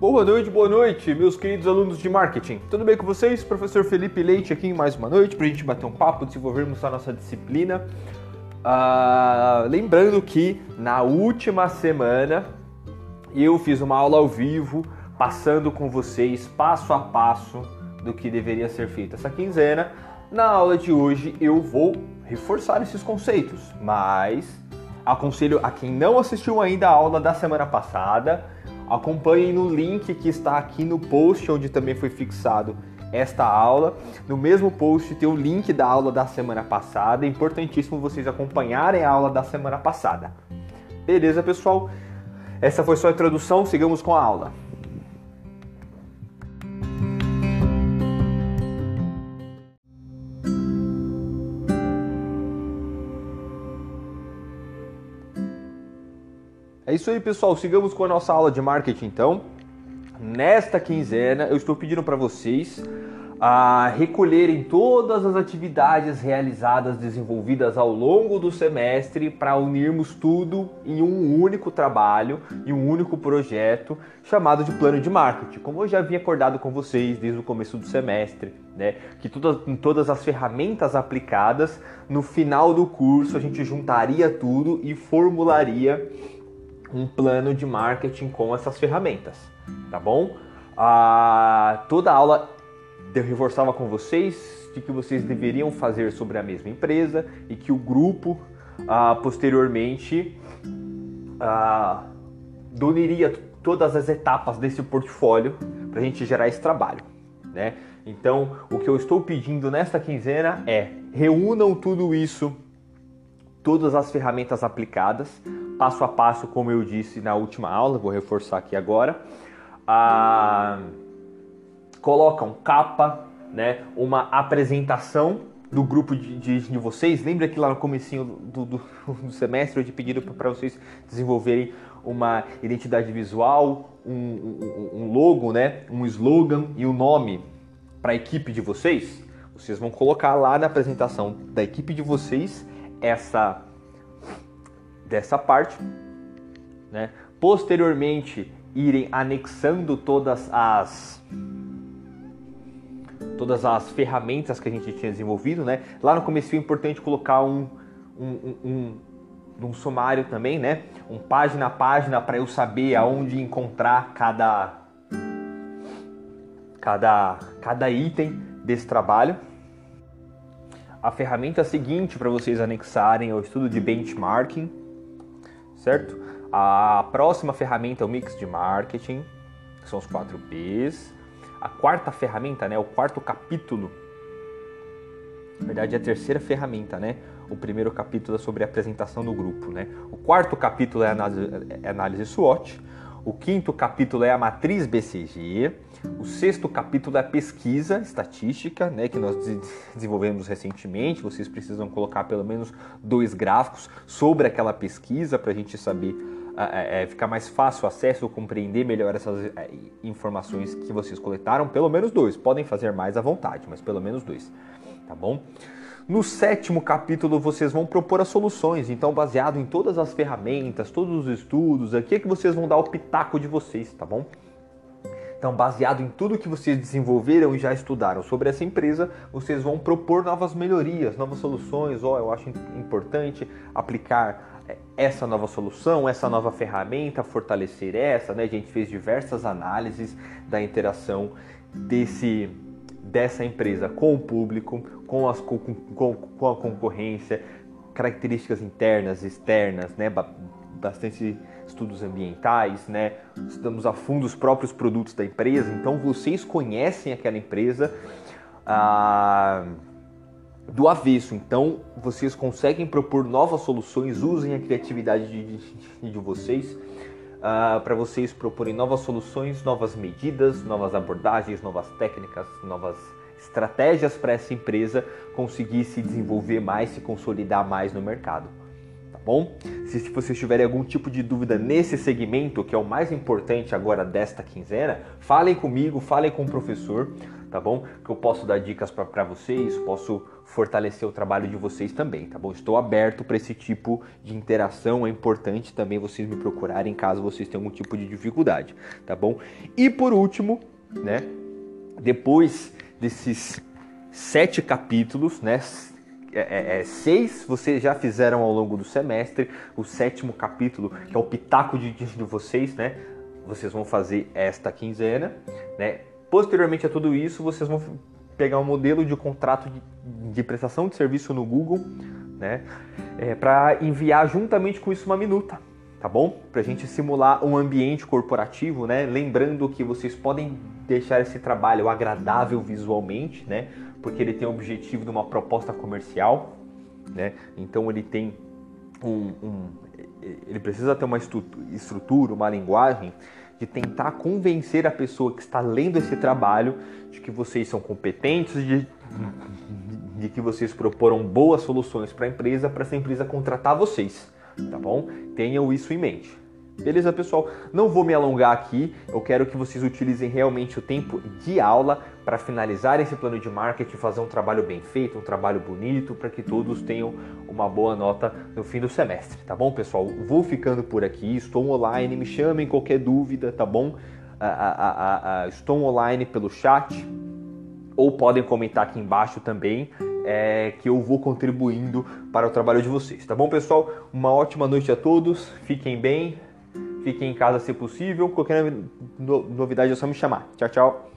Boa noite, boa noite, meus queridos alunos de marketing. Tudo bem com vocês? Professor Felipe Leite aqui em mais uma noite para a gente bater um papo, desenvolvermos a nossa disciplina. Ah, lembrando que na última semana eu fiz uma aula ao vivo, passando com vocês passo a passo do que deveria ser feito essa quinzena. Na aula de hoje eu vou reforçar esses conceitos, mas aconselho a quem não assistiu ainda a aula da semana passada Acompanhem no link que está aqui no post, onde também foi fixado esta aula. No mesmo post tem o link da aula da semana passada. É importantíssimo vocês acompanharem a aula da semana passada. Beleza, pessoal? Essa foi só a introdução, sigamos com a aula. É isso aí, pessoal. Sigamos com a nossa aula de marketing, então. Nesta quinzena, eu estou pedindo para vocês a recolherem todas as atividades realizadas, desenvolvidas ao longo do semestre para unirmos tudo em um único trabalho, em um único projeto chamado de plano de marketing. Como eu já havia acordado com vocês desde o começo do semestre, né, que todas, todas as ferramentas aplicadas no final do curso a gente juntaria tudo e formularia um plano de marketing com essas ferramentas, tá bom? Ah, toda aula eu reforçava com vocês de que vocês deveriam fazer sobre a mesma empresa e que o grupo ah, posteriormente ah, todas as etapas desse portfólio para a gente gerar esse trabalho, né? Então, o que eu estou pedindo nesta quinzena é reúnam tudo isso, todas as ferramentas aplicadas, passo a passo, como eu disse na última aula, vou reforçar aqui agora. Ah, colocam capa, né, uma apresentação do grupo de, de, de, vocês. Lembra que lá no comecinho do, do, do semestre eu te pediram para vocês desenvolverem uma identidade visual, um, um, um, logo, né, um slogan e um nome para a equipe de vocês? Vocês vão colocar lá na apresentação da equipe de vocês essa dessa parte, né? Posteriormente, irem anexando todas as todas as ferramentas que a gente tinha desenvolvido, né? Lá no começo é importante colocar um, um, um, um, sumário também, né? Um página a página para eu saber aonde encontrar cada cada cada item desse trabalho. A ferramenta seguinte para vocês anexarem é o estudo de benchmarking certo? A próxima ferramenta é o mix de marketing, que são os 4 Bs. A quarta ferramenta, né, o quarto capítulo, na verdade é a terceira ferramenta, né? O primeiro capítulo é sobre a apresentação do grupo, né? O quarto capítulo é análise, é análise SWOT. O quinto capítulo é a matriz BCG. O sexto capítulo é a pesquisa estatística, né, que nós desenvolvemos recentemente. Vocês precisam colocar pelo menos dois gráficos sobre aquela pesquisa para a gente saber, é, é, ficar mais fácil o acesso, compreender melhor essas é, informações que vocês coletaram. Pelo menos dois. Podem fazer mais à vontade, mas pelo menos dois, tá bom? No sétimo capítulo vocês vão propor as soluções, então baseado em todas as ferramentas, todos os estudos, aqui é que vocês vão dar o pitaco de vocês, tá bom? Então, baseado em tudo que vocês desenvolveram e já estudaram sobre essa empresa, vocês vão propor novas melhorias, novas soluções. Ó, oh, eu acho importante aplicar é, essa nova solução, essa nova ferramenta, fortalecer essa, né? A gente fez diversas análises da interação desse dessa empresa com o público, com, as, com, com, com a concorrência, características internas, externas, né? bastante estudos ambientais, né? Estudamos a fundo os próprios produtos da empresa, então vocês conhecem aquela empresa ah, do avesso, então vocês conseguem propor novas soluções, usem a criatividade de, de, de vocês uh, para vocês proporem novas soluções, novas medidas, novas abordagens, novas técnicas, novas estratégias para essa empresa conseguir se desenvolver mais, se consolidar mais no mercado. Tá bom? Se vocês tiverem algum tipo de dúvida nesse segmento, que é o mais importante agora desta quinzena, falem comigo, falem com o professor. Tá bom? Que eu posso dar dicas para vocês, posso fortalecer o trabalho de vocês também, tá bom? Estou aberto para esse tipo de interação, é importante também vocês me procurarem caso vocês tenham algum tipo de dificuldade, tá bom? E por último, né, depois desses sete capítulos, né, é, é, é, seis vocês já fizeram ao longo do semestre, o sétimo capítulo, que é o pitaco de, de vocês, né? Vocês vão fazer esta quinzena, né? Posteriormente a tudo isso, vocês vão pegar um modelo de contrato de, de prestação de serviço no Google, né? É, para enviar juntamente com isso uma minuta, tá bom? Para a gente simular um ambiente corporativo, né? Lembrando que vocês podem deixar esse trabalho agradável visualmente, né? porque ele tem o objetivo de uma proposta comercial, né? Então ele tem um, um ele precisa ter uma estrutura, uma linguagem de tentar convencer a pessoa que está lendo esse trabalho de que vocês são competentes, de, de que vocês proporam boas soluções para a empresa, para essa empresa contratar vocês, tá bom? Tenham isso em mente. Beleza, pessoal? Não vou me alongar aqui, eu quero que vocês utilizem realmente o tempo de aula para finalizar esse plano de marketing, fazer um trabalho bem feito, um trabalho bonito, para que todos tenham uma boa nota no fim do semestre, tá bom, pessoal? Vou ficando por aqui, estou online, me chamem qualquer dúvida, tá bom? estou online pelo chat, ou podem comentar aqui embaixo também, é, que eu vou contribuindo para o trabalho de vocês, tá bom, pessoal? Uma ótima noite a todos, fiquem bem, Fiquem em casa se possível. Qualquer novidade é só me chamar. Tchau, tchau.